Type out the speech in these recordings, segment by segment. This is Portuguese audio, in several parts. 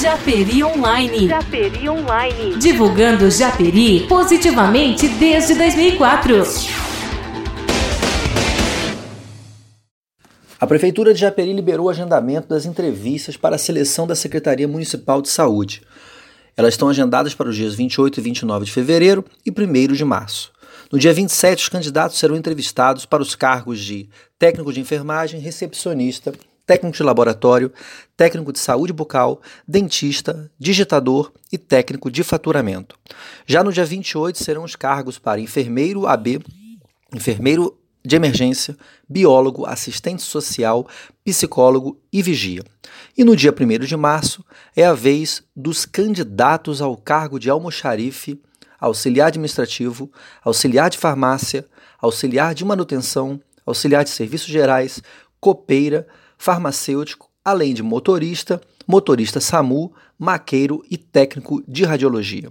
Japeri Online. Japeri Online. Divulgando Japeri positivamente desde 2004. A Prefeitura de Japeri liberou o agendamento das entrevistas para a seleção da Secretaria Municipal de Saúde. Elas estão agendadas para os dias 28 e 29 de fevereiro e 1 de março. No dia 27, os candidatos serão entrevistados para os cargos de técnico de enfermagem, recepcionista, técnico de laboratório, técnico de saúde bucal, dentista, digitador e técnico de faturamento. Já no dia 28 serão os cargos para enfermeiro AB, enfermeiro de emergência, biólogo, assistente social, psicólogo e vigia. E no dia 1 de março é a vez dos candidatos ao cargo de almoxarife, auxiliar administrativo, auxiliar de farmácia, auxiliar de manutenção, auxiliar de serviços gerais, copeira, farmacêutico, além de motorista, motorista SAMU, maqueiro e técnico de radiologia.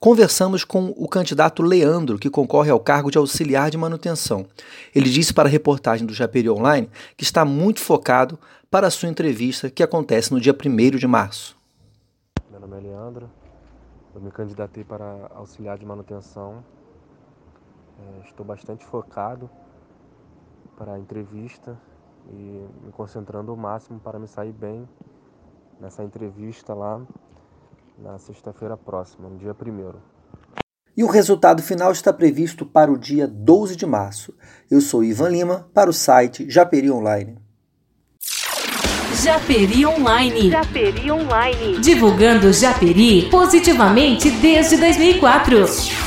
Conversamos com o candidato Leandro, que concorre ao cargo de auxiliar de manutenção. Ele disse para a reportagem do Japeri Online que está muito focado para a sua entrevista, que acontece no dia 1 de março. Meu nome é Leandro, eu me candidatei para auxiliar de manutenção. É, estou bastante focado para a entrevista e me concentrando o máximo para me sair bem nessa entrevista lá na sexta-feira próxima, no dia 1 e o resultado final está previsto para o dia 12 de março. Eu sou Ivan Lima, para o site Japeri Online. Japeri Online. Japeri Online. Divulgando Japeri positivamente desde 2004.